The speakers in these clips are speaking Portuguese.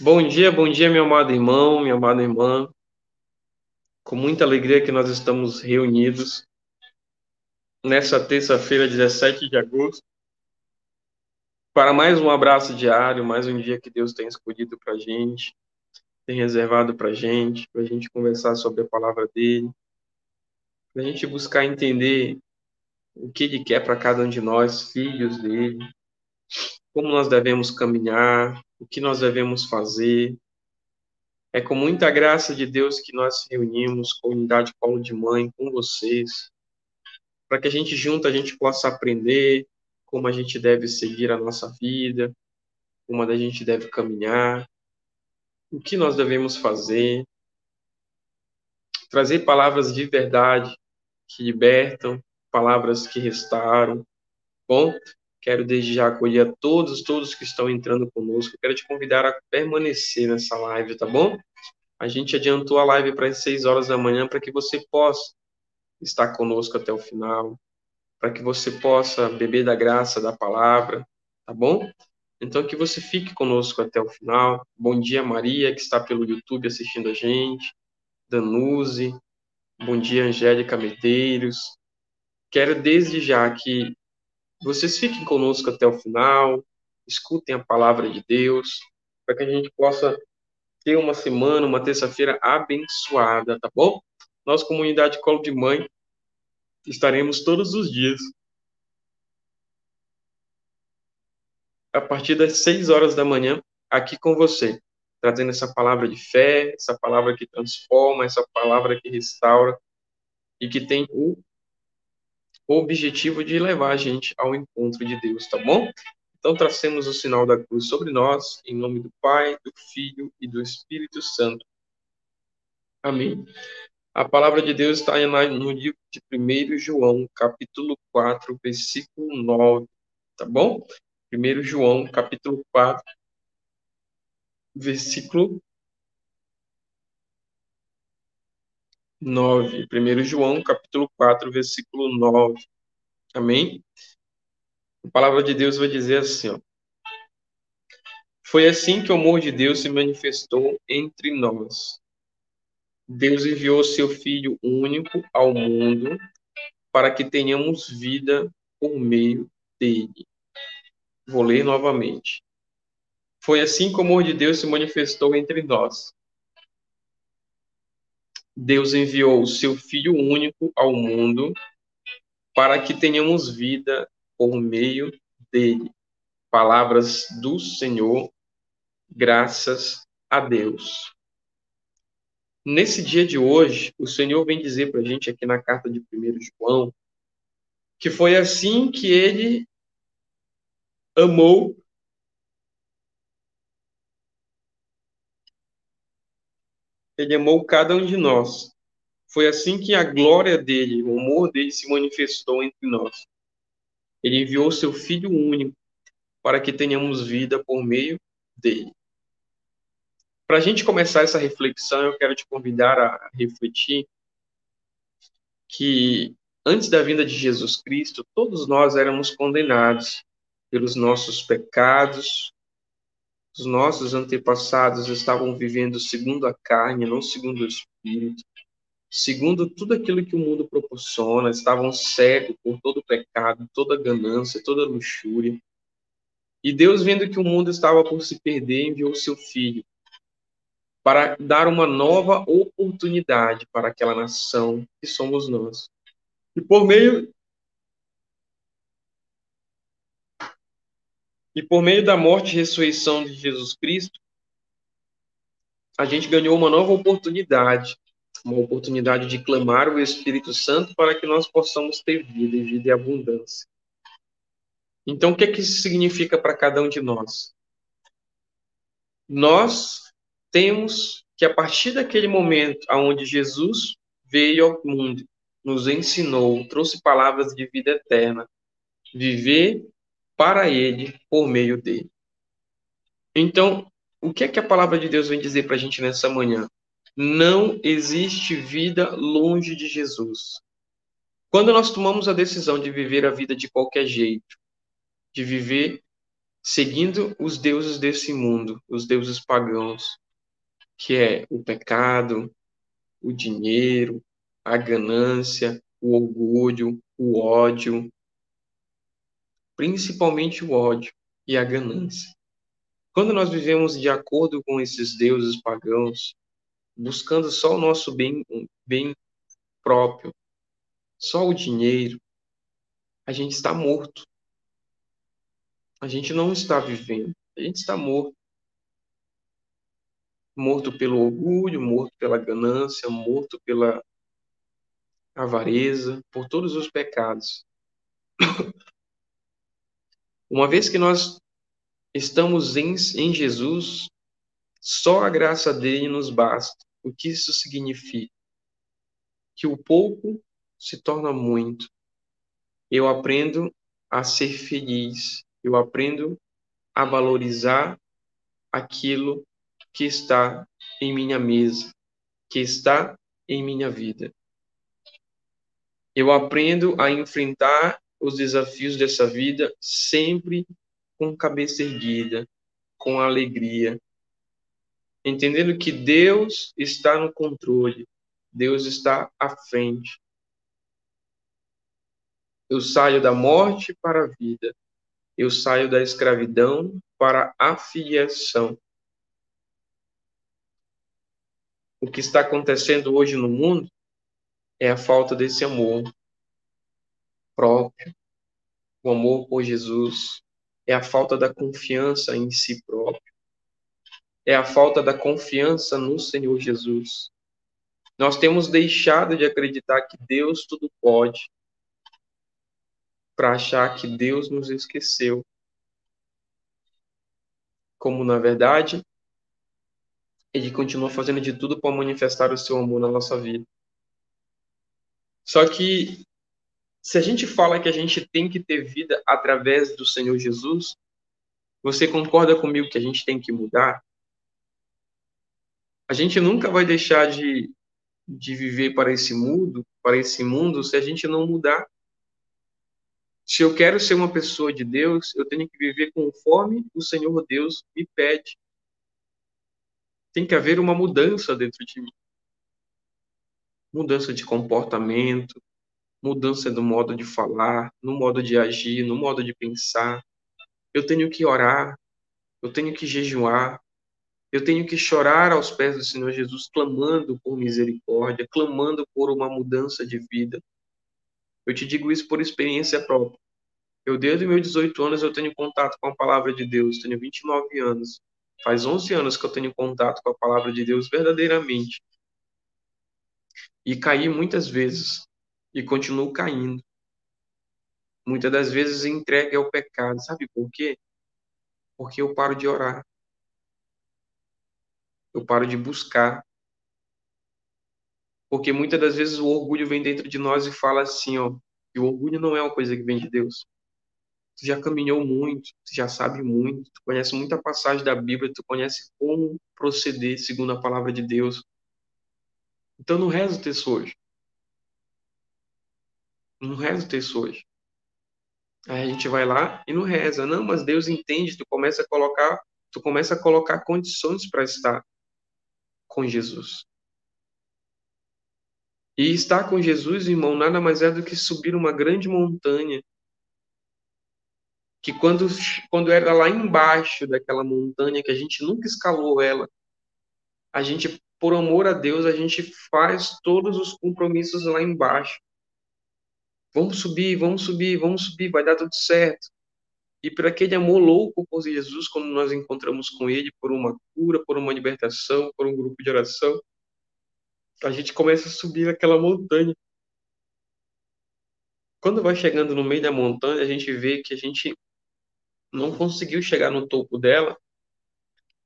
Bom dia, bom dia, meu amado irmão, minha amada irmã. Com muita alegria que nós estamos reunidos nessa terça-feira, 17 de agosto, para mais um abraço diário, mais um dia que Deus tem escolhido para a gente, tem reservado para a gente, para a gente conversar sobre a palavra dele, para a gente buscar entender o que ele quer para cada um de nós, filhos dele, como nós devemos caminhar, o que nós devemos fazer. É com muita graça de Deus que nós reunimos com a unidade Paulo de Mãe, com vocês, para que a gente junto a gente possa aprender como a gente deve seguir a nossa vida, como a gente deve caminhar, o que nós devemos fazer, trazer palavras de verdade que libertam, palavras que restauram. Bom, Quero desde já acolher a todos, todos que estão entrando conosco. Quero te convidar a permanecer nessa live, tá bom? A gente adiantou a live para as 6 horas da manhã para que você possa estar conosco até o final, para que você possa beber da graça da palavra, tá bom? Então que você fique conosco até o final. Bom dia, Maria, que está pelo YouTube assistindo a gente. Danuze. Bom dia, Angélica Medeiros. Quero desde já que vocês fiquem conosco até o final, escutem a palavra de Deus, para que a gente possa ter uma semana, uma terça-feira abençoada, tá bom? Nós, comunidade Colo de Mãe, estaremos todos os dias a partir das 6 horas da manhã aqui com você, trazendo essa palavra de fé, essa palavra que transforma, essa palavra que restaura e que tem o o objetivo de levar a gente ao encontro de Deus, tá bom? Então, tracemos o sinal da cruz sobre nós, em nome do Pai, do Filho e do Espírito Santo. Amém. A palavra de Deus está no livro de 1 João, capítulo 4, versículo 9, tá bom? 1 João, capítulo 4, versículo 9. 1 João, capítulo 4, versículo 9. Amém? A palavra de Deus vai dizer assim, ó. Foi assim que o amor de Deus se manifestou entre nós. Deus enviou seu Filho único ao mundo para que tenhamos vida por meio dele. Vou ler novamente. Foi assim que o amor de Deus se manifestou entre nós. Deus enviou o seu Filho único ao mundo para que tenhamos vida por meio dele. Palavras do Senhor, graças a Deus. Nesse dia de hoje, o Senhor vem dizer para a gente aqui na carta de 1 João que foi assim que ele amou ele amou cada um de nós. Foi assim que a glória dele, o amor dele se manifestou entre nós. Ele enviou seu Filho único para que tenhamos vida por meio dele. Para a gente começar essa reflexão, eu quero te convidar a refletir que antes da vinda de Jesus Cristo, todos nós éramos condenados pelos nossos pecados, os nossos antepassados estavam vivendo segundo a carne, não segundo o espírito, segundo tudo aquilo que o mundo proporciona, estavam cegos por todo o pecado, toda ganância, toda luxúria. E Deus, vendo que o mundo estava por se perder, enviou seu filho para dar uma nova oportunidade para aquela nação que somos nós. E por meio E por meio da morte e ressurreição de Jesus Cristo, a gente ganhou uma nova oportunidade, uma oportunidade de clamar o Espírito Santo para que nós possamos ter vida e vida e abundância. Então, o que, é que isso significa para cada um de nós? Nós temos que, a partir daquele momento onde Jesus veio ao mundo, nos ensinou, trouxe palavras de vida eterna, viver para ele por meio dele. Então, o que é que a palavra de Deus vem dizer para a gente nessa manhã? Não existe vida longe de Jesus. Quando nós tomamos a decisão de viver a vida de qualquer jeito, de viver seguindo os deuses desse mundo, os deuses pagãos, que é o pecado, o dinheiro, a ganância, o orgulho, o ódio, principalmente o ódio e a ganância. Quando nós vivemos de acordo com esses deuses pagãos, buscando só o nosso bem, bem próprio, só o dinheiro, a gente está morto. A gente não está vivendo, a gente está morto. Morto pelo orgulho, morto pela ganância, morto pela avareza, por todos os pecados. Uma vez que nós estamos em, em Jesus, só a graça dele nos basta. O que isso significa? Que o pouco se torna muito. Eu aprendo a ser feliz. Eu aprendo a valorizar aquilo que está em minha mesa, que está em minha vida. Eu aprendo a enfrentar os desafios dessa vida sempre com cabeça erguida, com alegria, entendendo que Deus está no controle, Deus está à frente. Eu saio da morte para a vida, eu saio da escravidão para a filiação. O que está acontecendo hoje no mundo é a falta desse amor próprio, o amor por Jesus, é a falta da confiança em si próprio, é a falta da confiança no Senhor Jesus. Nós temos deixado de acreditar que Deus tudo pode, para achar que Deus nos esqueceu. Como, na verdade, Ele continua fazendo de tudo para manifestar o seu amor na nossa vida. Só que se a gente fala que a gente tem que ter vida através do Senhor Jesus, você concorda comigo que a gente tem que mudar? A gente nunca vai deixar de, de viver para esse mundo, para esse mundo, se a gente não mudar. Se eu quero ser uma pessoa de Deus, eu tenho que viver conforme o Senhor Deus me pede. Tem que haver uma mudança dentro de mim. Mudança de comportamento, mudança do modo de falar, no modo de agir, no modo de pensar. Eu tenho que orar, eu tenho que jejuar, eu tenho que chorar aos pés do Senhor Jesus, clamando por misericórdia, clamando por uma mudança de vida. Eu te digo isso por experiência própria. Eu, desde meus 18 anos, eu tenho contato com a palavra de Deus, tenho 29 anos. Faz 11 anos que eu tenho contato com a palavra de Deus verdadeiramente. E caí muitas vezes e continuo caindo. Muitas das vezes entregue ao pecado. Sabe por quê? Porque eu paro de orar. Eu paro de buscar. Porque muitas das vezes o orgulho vem dentro de nós e fala assim, ó, que o orgulho não é uma coisa que vem de Deus. Tu já caminhou muito, tu já sabe muito, tu conhece muita passagem da Bíblia, tu conhece como proceder segundo a palavra de Deus. Então não reza o texto hoje. Não reza o texto hoje. Aí a gente vai lá e não reza. Não, mas Deus entende, tu começa a colocar, tu começa a colocar condições para estar com Jesus. E estar com Jesus, irmão, nada mais é do que subir uma grande montanha. Que quando, quando era lá embaixo daquela montanha, que a gente nunca escalou ela, a gente, por amor a Deus, a gente faz todos os compromissos lá embaixo. Vamos subir, vamos subir, vamos subir, vai dar tudo certo. E por aquele amor louco por Jesus, quando nós encontramos com Ele, por uma cura, por uma libertação, por um grupo de oração, a gente começa a subir aquela montanha. Quando vai chegando no meio da montanha, a gente vê que a gente não conseguiu chegar no topo dela.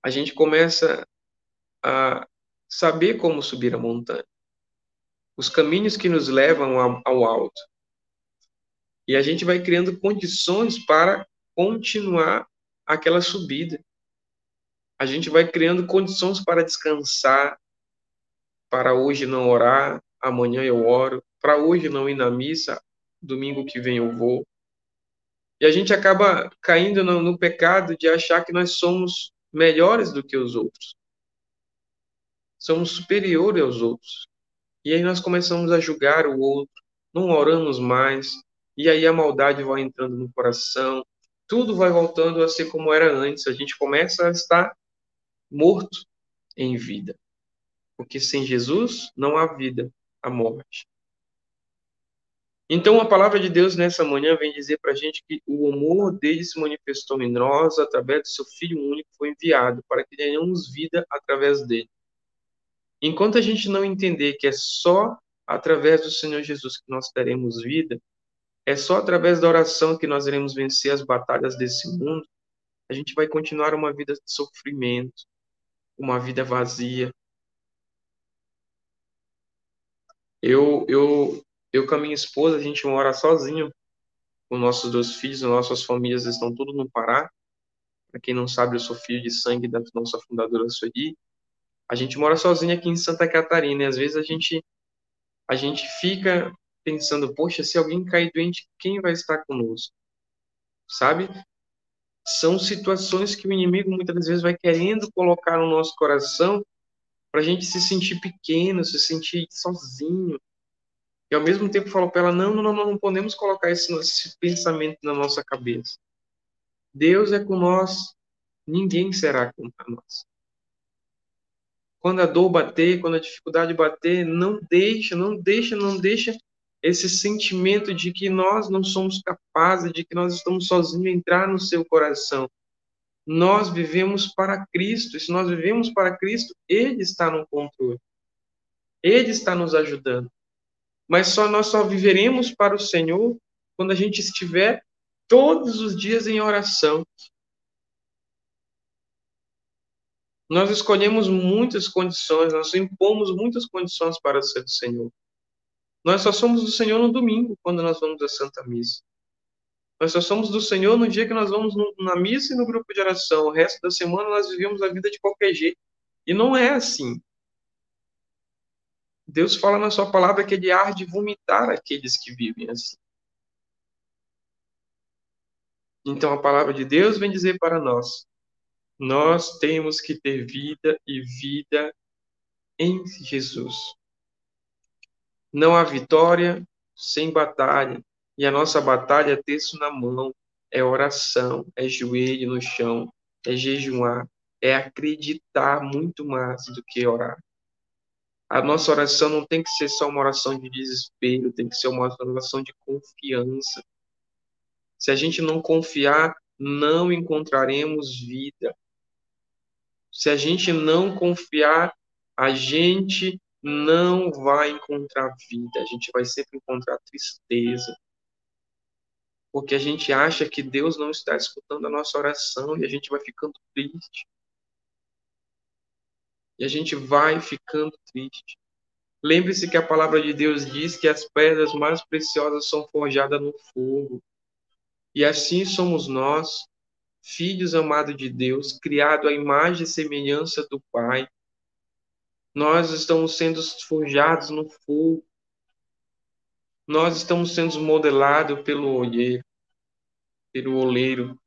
A gente começa a saber como subir a montanha. Os caminhos que nos levam ao alto. E a gente vai criando condições para continuar aquela subida. A gente vai criando condições para descansar, para hoje não orar, amanhã eu oro, para hoje não ir na missa, domingo que vem eu vou. E a gente acaba caindo no, no pecado de achar que nós somos melhores do que os outros. Somos superiores aos outros. E aí nós começamos a julgar o outro, não oramos mais, e aí a maldade vai entrando no coração, tudo vai voltando a ser como era antes. A gente começa a estar morto em vida. Porque sem Jesus não há vida, há morte. Então, a palavra de Deus nessa manhã vem dizer para a gente que o amor dele se manifestou em nós através do seu Filho único, foi enviado para que tenhamos vida através dele. Enquanto a gente não entender que é só através do Senhor Jesus que nós teremos vida, é só através da oração que nós iremos vencer as batalhas desse mundo, a gente vai continuar uma vida de sofrimento, uma vida vazia. Eu, eu, eu com a minha esposa, a gente mora sozinho, com nossos dois filhos, nossas famílias estão tudo no Pará. Para quem não sabe, eu sou filho de sangue da nossa fundadora Sueli. A gente mora sozinho aqui em Santa Catarina e às vezes a gente a gente fica pensando, poxa, se alguém cair doente, quem vai estar conosco? Sabe? São situações que o inimigo muitas vezes vai querendo colocar no nosso coração para a gente se sentir pequeno, se sentir sozinho, e ao mesmo tempo falou para ela: não, não, não, não podemos colocar esse, esse pensamento na nossa cabeça. Deus é com nós, ninguém será contra nós. Quando a dor bater, quando a dificuldade bater, não deixa, não deixa, não deixa esse sentimento de que nós não somos capazes, de que nós estamos sozinhos entrar no seu coração. Nós vivemos para Cristo, e se nós vivemos para Cristo, Ele está no controle. Ele está nos ajudando mas só nós só viveremos para o Senhor quando a gente estiver todos os dias em oração. Nós escolhemos muitas condições, nós impomos muitas condições para ser do Senhor. Nós só somos do Senhor no domingo, quando nós vamos à Santa Missa. Nós só somos do Senhor no dia que nós vamos na missa e no grupo de oração. O resto da semana nós vivemos a vida de qualquer jeito. E não é assim. Deus fala na sua palavra que ele há de vomitar aqueles que vivem assim. Então a palavra de Deus vem dizer para nós: nós temos que ter vida e vida em Jesus. Não há vitória sem batalha, e a nossa batalha é texto na mão, é oração, é joelho no chão, é jejuar, é acreditar muito mais do que orar. A nossa oração não tem que ser só uma oração de desespero, tem que ser uma oração de confiança. Se a gente não confiar, não encontraremos vida. Se a gente não confiar, a gente não vai encontrar vida, a gente vai sempre encontrar tristeza. Porque a gente acha que Deus não está escutando a nossa oração e a gente vai ficando triste. E a gente vai ficando triste. Lembre-se que a palavra de Deus diz que as pedras mais preciosas são forjadas no fogo. E assim somos nós, filhos amados de Deus, criados à imagem e semelhança do Pai. Nós estamos sendo forjados no fogo. Nós estamos sendo modelados pelo olheiro, pelo oleiro.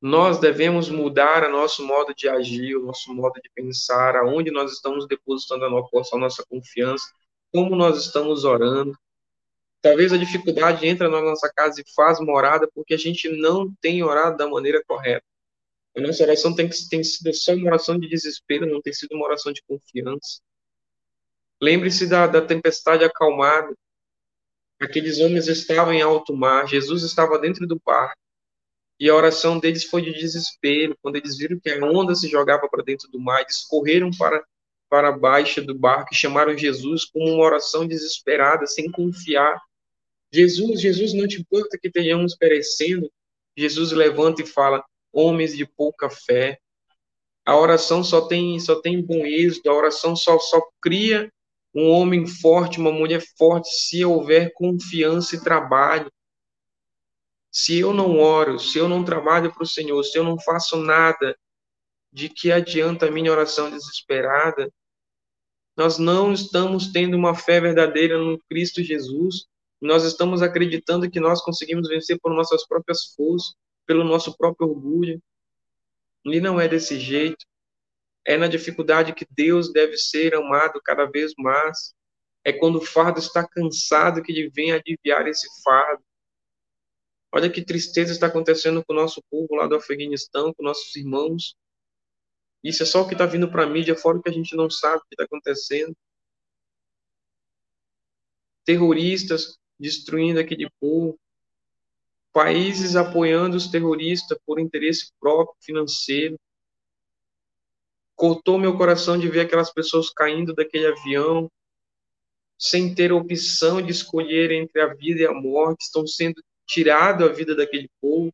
Nós devemos mudar o nosso modo de agir, o nosso modo de pensar, aonde nós estamos depositando a nossa confiança, como nós estamos orando. Talvez a dificuldade entra na nossa casa e faz morada porque a gente não tem orado da maneira correta. A nossa oração tem, tem sido só uma oração de desespero, não tem sido uma oração de confiança. Lembre-se da, da tempestade acalmada. Aqueles homens estavam em alto mar, Jesus estava dentro do barco. E a oração deles foi de desespero. Quando eles viram que a onda se jogava para dentro do mar, eles correram para, para a baixa do barco e chamaram Jesus com uma oração desesperada, sem confiar. Jesus, Jesus, não te importa que tenhamos perecendo? Jesus levanta e fala: homens de pouca fé. A oração só tem só tem bom êxito, a oração só, só cria um homem forte, uma mulher forte, se houver confiança e trabalho. Se eu não oro, se eu não trabalho para o Senhor, se eu não faço nada, de que adianta a minha oração desesperada? Nós não estamos tendo uma fé verdadeira no Cristo Jesus. Nós estamos acreditando que nós conseguimos vencer por nossas próprias forças, pelo nosso próprio orgulho. E não é desse jeito. É na dificuldade que Deus deve ser amado cada vez mais. É quando o fardo está cansado que ele vem aliviar esse fardo. Olha que tristeza está acontecendo com o nosso povo lá do Afeganistão, com nossos irmãos. Isso é só o que está vindo para a mídia, fora o que a gente não sabe o que está acontecendo. Terroristas destruindo aquele povo. Países apoiando os terroristas por interesse próprio financeiro. Cortou meu coração de ver aquelas pessoas caindo daquele avião, sem ter opção de escolher entre a vida e a morte, estão sendo tirado a vida daquele povo.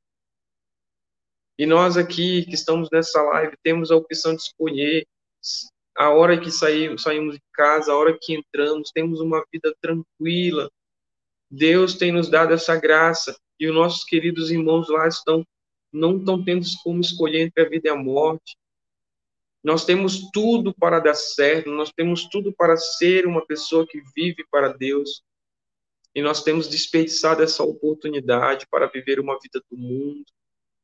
E nós aqui que estamos nessa live temos a opção de escolher a hora que saímos, saímos de casa, a hora que entramos, temos uma vida tranquila. Deus tem nos dado essa graça e os nossos queridos irmãos lá estão não estão tendo como escolher entre a vida e a morte. Nós temos tudo para dar certo, nós temos tudo para ser uma pessoa que vive para Deus. E nós temos desperdiçado essa oportunidade para viver uma vida do mundo,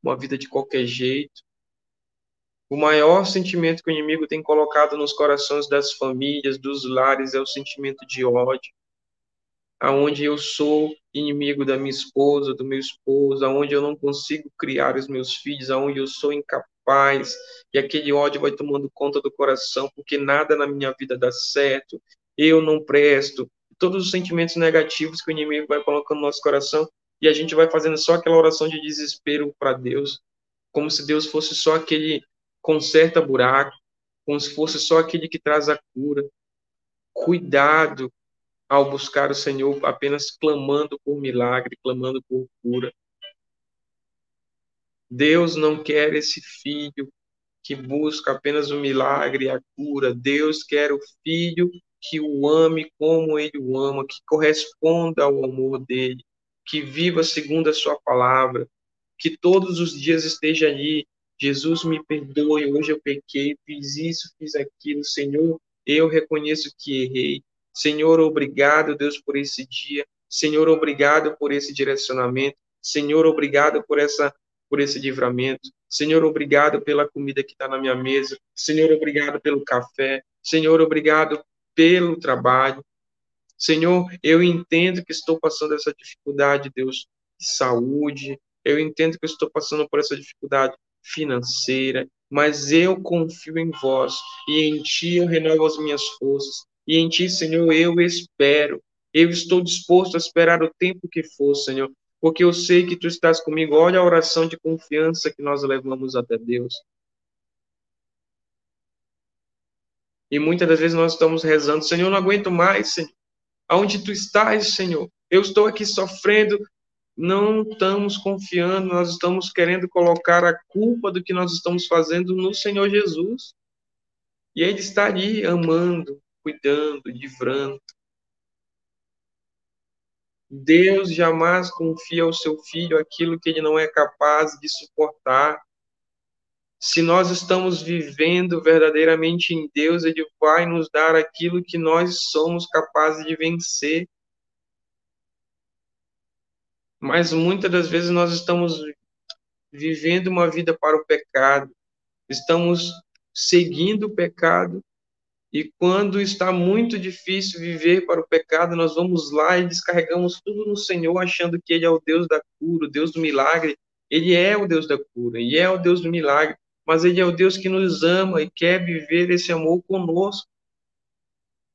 uma vida de qualquer jeito. O maior sentimento que o inimigo tem colocado nos corações das famílias, dos lares, é o sentimento de ódio. Aonde eu sou inimigo da minha esposa, do meu esposo, aonde eu não consigo criar os meus filhos, aonde eu sou incapaz, e aquele ódio vai tomando conta do coração, porque nada na minha vida dá certo, eu não presto, todos os sentimentos negativos que o inimigo vai colocando no nosso coração e a gente vai fazendo só aquela oração de desespero para Deus, como se Deus fosse só aquele conserta buraco, como se fosse só aquele que traz a cura. Cuidado ao buscar o Senhor apenas clamando por milagre, clamando por cura. Deus não quer esse filho que busca apenas o milagre, a cura. Deus quer o filho que o ame como ele o ama, que corresponda ao amor dele, que viva segundo a sua palavra, que todos os dias esteja ali. Jesus me perdoe, hoje eu pequei, fiz isso, fiz aquilo, Senhor, eu reconheço que errei. Senhor, obrigado, Deus, por esse dia. Senhor, obrigado por esse direcionamento. Senhor, obrigado por essa por esse livramento. Senhor, obrigado pela comida que está na minha mesa. Senhor, obrigado pelo café. Senhor, obrigado pelo trabalho. Senhor, eu entendo que estou passando essa dificuldade, Deus, de saúde, eu entendo que estou passando por essa dificuldade financeira, mas eu confio em vós e em ti eu renovo as minhas forças. E em ti, Senhor, eu espero. Eu estou disposto a esperar o tempo que for, Senhor, porque eu sei que tu estás comigo. Olha a oração de confiança que nós levamos até Deus. E muitas das vezes nós estamos rezando, Senhor, não aguento mais, Senhor. Aonde tu estás, Senhor? Eu estou aqui sofrendo. Não estamos confiando, nós estamos querendo colocar a culpa do que nós estamos fazendo no Senhor Jesus. E Ele está ali amando, cuidando, livrando. Deus jamais confia ao seu filho aquilo que ele não é capaz de suportar se nós estamos vivendo verdadeiramente em Deus, Ele vai nos dar aquilo que nós somos capazes de vencer. Mas muitas das vezes nós estamos vivendo uma vida para o pecado, estamos seguindo o pecado, e quando está muito difícil viver para o pecado, nós vamos lá e descarregamos tudo no Senhor, achando que Ele é o Deus da cura, o Deus do milagre. Ele é o Deus da cura, e é o Deus do milagre mas Ele é o Deus que nos ama e quer viver esse amor conosco.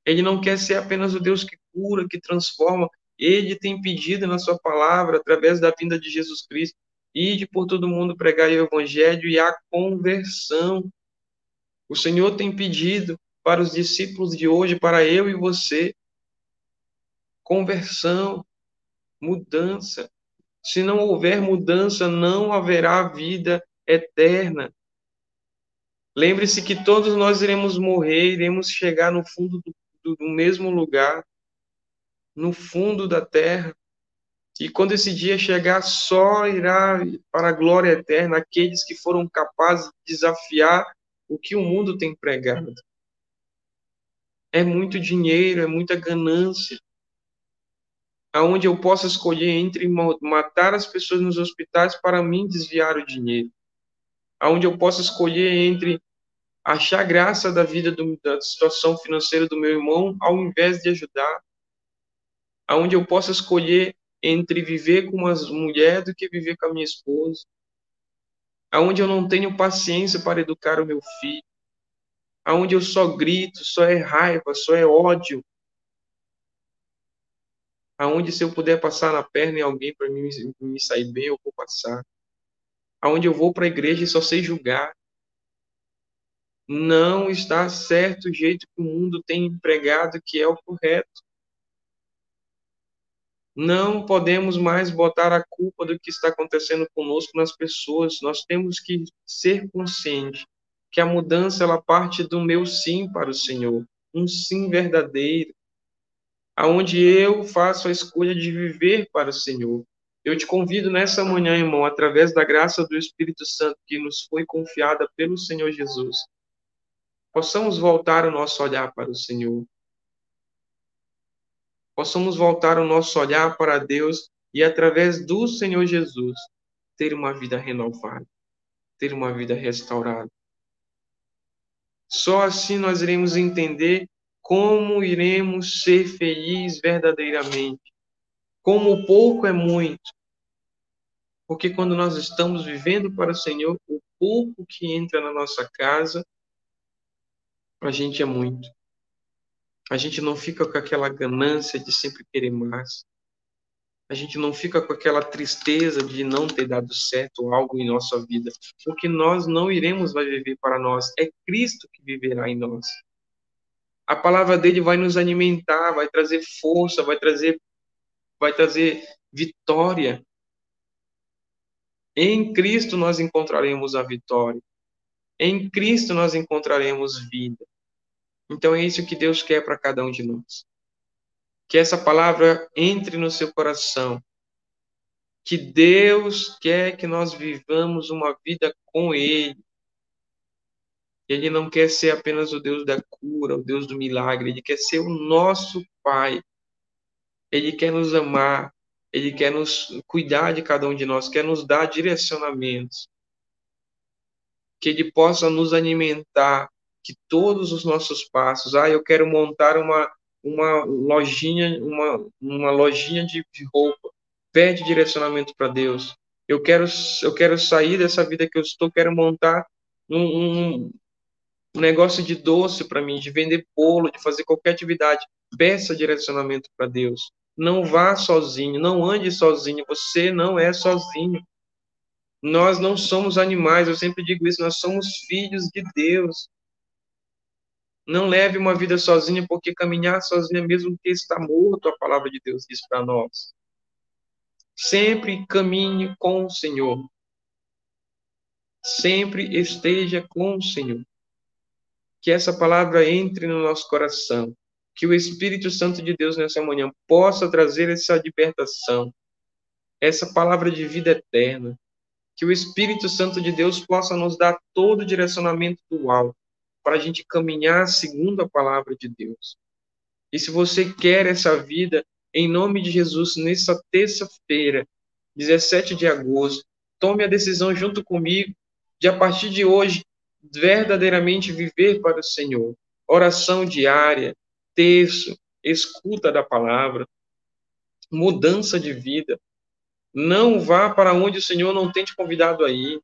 Ele não quer ser apenas o Deus que cura, que transforma. Ele tem pedido na sua palavra, através da vinda de Jesus Cristo, ide por todo mundo pregar o evangelho e a conversão. O Senhor tem pedido para os discípulos de hoje, para eu e você, conversão, mudança. Se não houver mudança, não haverá vida eterna. Lembre-se que todos nós iremos morrer, iremos chegar no fundo do, do, mesmo lugar, no fundo da terra. E quando esse dia chegar, só irá para a glória eterna aqueles que foram capazes de desafiar o que o mundo tem pregado. É muito dinheiro, é muita ganância. aonde eu possa escolher entre matar as pessoas nos hospitais para mim desviar o dinheiro, aonde eu possa escolher entre achar graça da vida do, da situação financeira do meu irmão ao invés de ajudar, aonde eu possa escolher entre viver com uma mulher do que viver com a minha esposa, aonde eu não tenho paciência para educar o meu filho, aonde eu só grito, só é raiva, só é ódio, aonde se eu puder passar na perna em alguém para mim me sair bem, eu vou passar, aonde eu vou para a igreja e só sei julgar, não está certo o jeito que o mundo tem empregado que é o correto. Não podemos mais botar a culpa do que está acontecendo conosco nas pessoas. Nós temos que ser conscientes que a mudança ela parte do meu sim para o Senhor, um sim verdadeiro, aonde eu faço a escolha de viver para o Senhor. Eu te convido nessa manhã, irmão, através da graça do Espírito Santo que nos foi confiada pelo Senhor Jesus, possamos voltar o nosso olhar para o Senhor. Possamos voltar o nosso olhar para Deus e, através do Senhor Jesus, ter uma vida renovada, ter uma vida restaurada. Só assim nós iremos entender como iremos ser felizes verdadeiramente. Como pouco é muito. Porque quando nós estamos vivendo para o Senhor, o pouco que entra na nossa casa a gente é muito. A gente não fica com aquela ganância de sempre querer mais. A gente não fica com aquela tristeza de não ter dado certo algo em nossa vida, porque nós não iremos viver para nós, é Cristo que viverá em nós. A palavra dele vai nos alimentar, vai trazer força, vai trazer vai trazer vitória. Em Cristo nós encontraremos a vitória. Em Cristo nós encontraremos vida. Então é isso que Deus quer para cada um de nós. Que essa palavra entre no seu coração. Que Deus quer que nós vivamos uma vida com Ele. Ele não quer ser apenas o Deus da cura, o Deus do milagre. Ele quer ser o nosso Pai. Ele quer nos amar. Ele quer nos cuidar de cada um de nós, quer nos dar direcionamentos. Que Ele possa nos alimentar que todos os nossos passos, ah, eu quero montar uma, uma lojinha, uma, uma lojinha de roupa, pede direcionamento para Deus. Eu quero, eu quero sair dessa vida que eu estou, quero montar um, um negócio de doce para mim, de vender bolo, de fazer qualquer atividade. Peça direcionamento para Deus. Não vá sozinho, não ande sozinho. Você não é sozinho. Nós não somos animais, eu sempre digo isso, nós somos filhos de Deus. Não leve uma vida sozinha, porque caminhar sozinha, mesmo que está morto, a palavra de Deus diz para nós. Sempre caminhe com o Senhor. Sempre esteja com o Senhor. Que essa palavra entre no nosso coração. Que o Espírito Santo de Deus nessa manhã possa trazer essa libertação, essa palavra de vida eterna. Que o Espírito Santo de Deus possa nos dar todo o direcionamento do alto para a gente caminhar segundo a palavra de Deus. E se você quer essa vida, em nome de Jesus, nessa terça-feira, 17 de agosto, tome a decisão junto comigo de, a partir de hoje, verdadeiramente viver para o Senhor. Oração diária, terço, escuta da palavra, mudança de vida. Não vá para onde o Senhor não tem te convidado a ir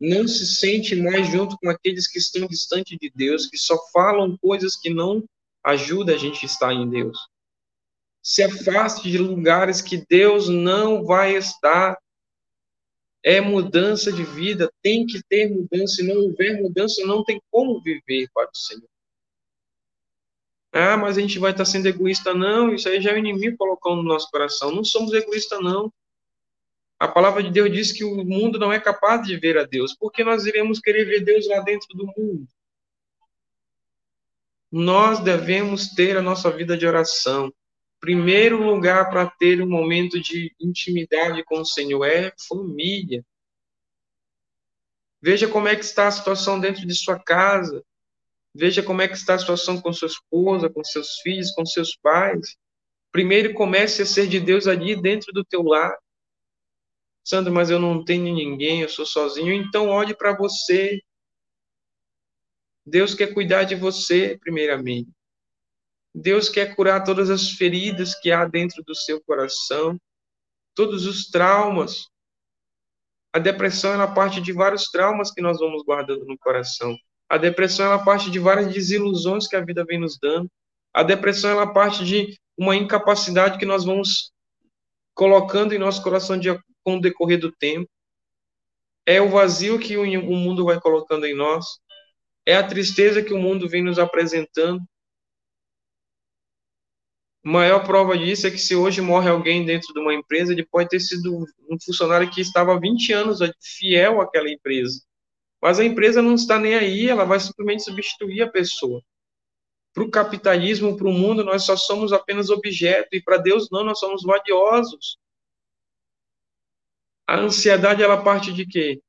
não se sente mais junto com aqueles que estão distante de Deus, que só falam coisas que não ajudam a gente a estar em Deus. Se afaste de lugares que Deus não vai estar. É mudança de vida, tem que ter mudança. Se não houver mudança, não tem como viver para o Senhor. Ah, mas a gente vai estar sendo egoísta. Não, isso aí já é o inimigo colocando no nosso coração. Não somos egoístas, não. A palavra de Deus diz que o mundo não é capaz de ver a Deus, porque nós iremos querer ver Deus lá dentro do mundo. Nós devemos ter a nossa vida de oração. Primeiro lugar para ter um momento de intimidade com o Senhor é família. Veja como é que está a situação dentro de sua casa. Veja como é que está a situação com sua esposa, com seus filhos, com seus pais. Primeiro comece a ser de Deus ali dentro do teu lar. Sandro, mas eu não tenho ninguém, eu sou sozinho. Então olhe para você. Deus quer cuidar de você, primeiramente. Deus quer curar todas as feridas que há dentro do seu coração, todos os traumas. A depressão ela parte de vários traumas que nós vamos guardando no coração. A depressão ela parte de várias desilusões que a vida vem nos dando. A depressão ela parte de uma incapacidade que nós vamos colocando em nosso coração de, com o decorrer do tempo. É o vazio que o, mundo vai colocando em nós. É a tristeza que o mundo vem nos apresentando. Maior prova disso é que se hoje morre alguém dentro de uma empresa, ele pode ter sido um funcionário que estava há 20 anos fiel àquela empresa. Mas a empresa não está nem aí, ela vai simplesmente substituir a pessoa. Para o capitalismo, para o mundo, nós só somos apenas objeto, e para Deus não, nós somos valiosos. A ansiedade, ela parte de quê?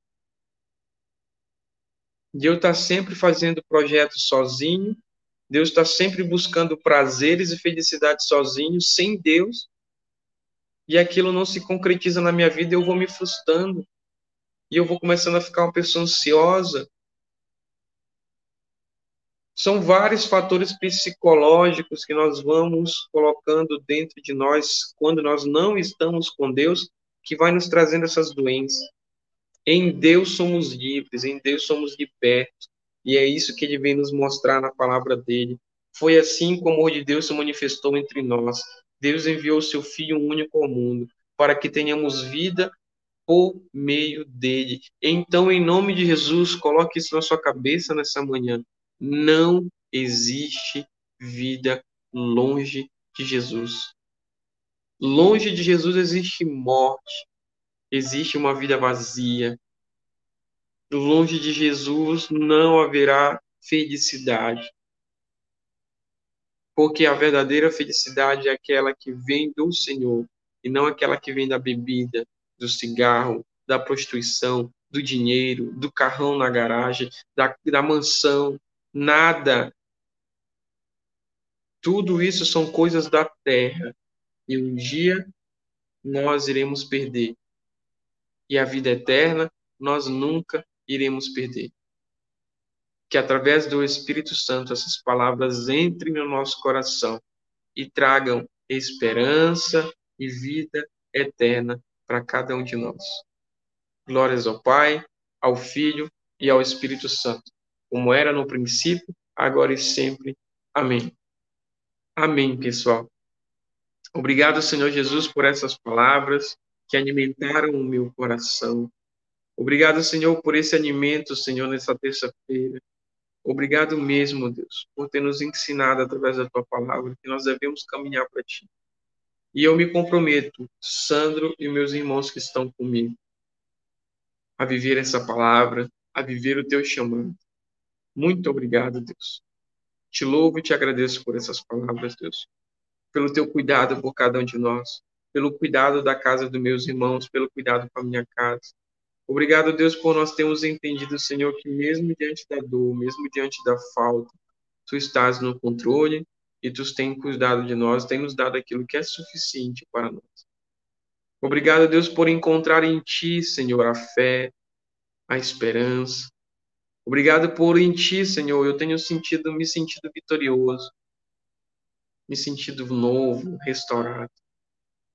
Deus está sempre fazendo projetos sozinho, Deus está sempre buscando prazeres e felicidade sozinho, sem Deus, e aquilo não se concretiza na minha vida, eu vou me frustrando, e eu vou começando a ficar uma pessoa ansiosa. São vários fatores psicológicos que nós vamos colocando dentro de nós quando nós não estamos com Deus, que vai nos trazendo essas doenças. Em Deus somos livres, em Deus somos libertos. E é isso que ele vem nos mostrar na palavra dele. Foi assim que o amor de Deus se manifestou entre nós. Deus enviou o seu Filho único ao mundo para que tenhamos vida por meio dele. Então, em nome de Jesus, coloque isso na sua cabeça nessa manhã. Não existe vida longe de Jesus. Longe de Jesus existe morte, existe uma vida vazia. Longe de Jesus não haverá felicidade. Porque a verdadeira felicidade é aquela que vem do Senhor e não aquela que vem da bebida, do cigarro, da prostituição, do dinheiro, do carrão na garagem, da, da mansão, nada. Tudo isso são coisas da terra. E um dia nós iremos perder. E a vida eterna nós nunca iremos perder. Que através do Espírito Santo essas palavras entrem no nosso coração e tragam esperança e vida eterna para cada um de nós. Glórias ao Pai, ao Filho e ao Espírito Santo, como era no princípio, agora e sempre. Amém. Amém, pessoal. Obrigado, Senhor Jesus, por essas palavras que alimentaram o meu coração. Obrigado, Senhor, por esse alimento, Senhor, nessa terça-feira. Obrigado mesmo, Deus, por ter nos ensinado através da tua palavra que nós devemos caminhar para ti. E eu me comprometo, Sandro e meus irmãos que estão comigo, a viver essa palavra, a viver o teu chamado. Muito obrigado, Deus. Te louvo e te agradeço por essas palavras, Deus. Pelo teu cuidado por cada um de nós, pelo cuidado da casa dos meus irmãos, pelo cuidado com a minha casa. Obrigado, Deus, por nós termos entendido, Senhor, que mesmo diante da dor, mesmo diante da falta, tu estás no controle e tu tem cuidado de nós, tem nos dado aquilo que é suficiente para nós. Obrigado, Deus, por encontrar em ti, Senhor, a fé, a esperança. Obrigado por em ti, Senhor, eu tenho sentido, me sentido vitorioso, me sentido novo, restaurado.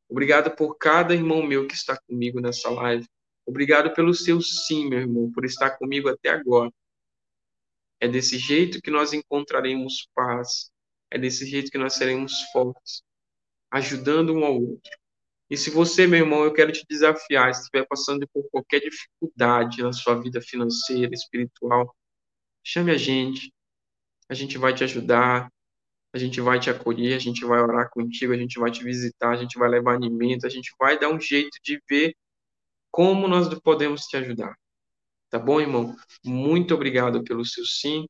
Obrigado por cada irmão meu que está comigo nessa live. Obrigado pelo seu sim, meu irmão, por estar comigo até agora. É desse jeito que nós encontraremos paz, é desse jeito que nós seremos fortes, ajudando um ao outro. E se você, meu irmão, eu quero te desafiar, se estiver passando por qualquer dificuldade na sua vida financeira, espiritual, chame a gente. A gente vai te ajudar, a gente vai te acolher, a gente vai orar contigo, a gente vai te visitar, a gente vai levar alimento, a gente vai dar um jeito de ver como nós podemos te ajudar. Tá bom, irmão? Muito obrigado pelo seu sim.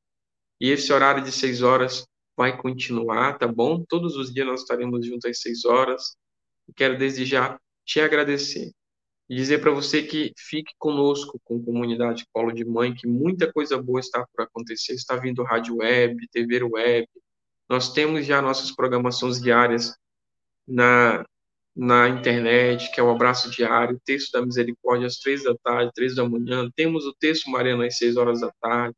E esse horário de seis horas vai continuar, tá bom? Todos os dias nós estaremos juntos às seis horas. Quero desde já te agradecer e dizer para você que fique conosco com a comunidade Colo de Mãe, que muita coisa boa está por acontecer. Está vindo rádio web, TV web. Nós temos já nossas programações diárias na, na internet, que é o Abraço Diário, texto da misericórdia às três da tarde, três da manhã. Temos o texto Mariana às seis horas da tarde.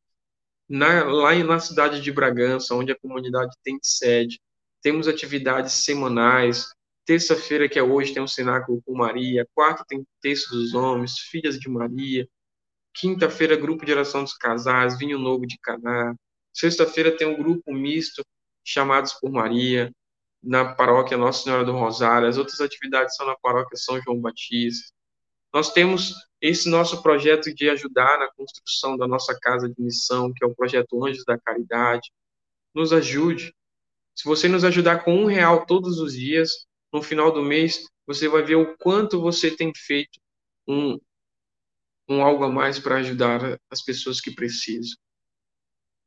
Na, lá na cidade de Bragança, onde a comunidade tem sede, temos atividades semanais. Terça-feira, que é hoje, tem um cenáculo com Maria. Quarta, tem texto dos homens, filhas de Maria. Quinta-feira, grupo de oração dos casais, vinho novo de Caná. Sexta-feira tem um grupo misto, chamados por Maria, na paróquia Nossa Senhora do Rosário. As outras atividades são na paróquia São João Batista. Nós temos esse nosso projeto de ajudar na construção da nossa casa de missão, que é o projeto Anjos da Caridade. Nos ajude. Se você nos ajudar com um real todos os dias, no final do mês, você vai ver o quanto você tem feito um, um algo a mais para ajudar as pessoas que precisam.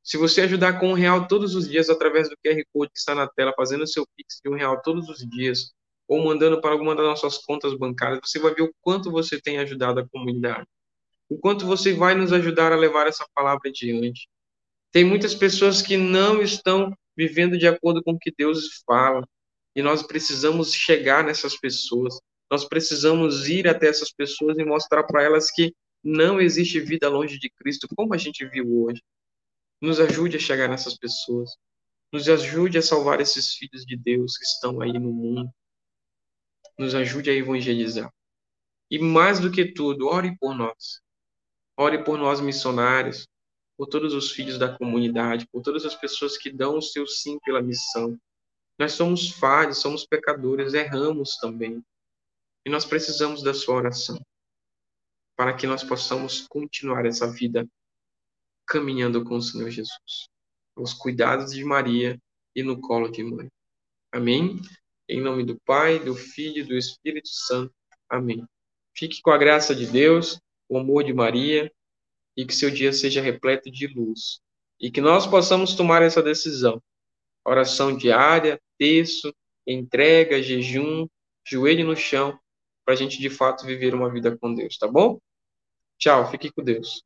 Se você ajudar com um real todos os dias através do QR Code que está na tela, fazendo seu Pix de um real todos os dias, ou mandando para alguma das nossas contas bancárias, você vai ver o quanto você tem ajudado a comunidade. O quanto você vai nos ajudar a levar essa palavra adiante. Tem muitas pessoas que não estão vivendo de acordo com o que Deus fala. E nós precisamos chegar nessas pessoas. Nós precisamos ir até essas pessoas e mostrar para elas que não existe vida longe de Cristo, como a gente viu hoje. Nos ajude a chegar nessas pessoas. Nos ajude a salvar esses filhos de Deus que estão aí no mundo. Nos ajude a evangelizar. E mais do que tudo, ore por nós. Ore por nós missionários, por todos os filhos da comunidade, por todas as pessoas que dão o seu sim pela missão. Nós somos falhos, somos pecadores, erramos também. E nós precisamos da sua oração para que nós possamos continuar essa vida caminhando com o Senhor Jesus, aos cuidados de Maria e no colo de mãe. Amém? Em nome do Pai, do Filho e do Espírito Santo. Amém. Fique com a graça de Deus, o amor de Maria e que seu dia seja repleto de luz. E que nós possamos tomar essa decisão. Oração diária, texto, entrega, jejum, joelho no chão, para a gente de fato viver uma vida com Deus, tá bom? Tchau, fique com Deus.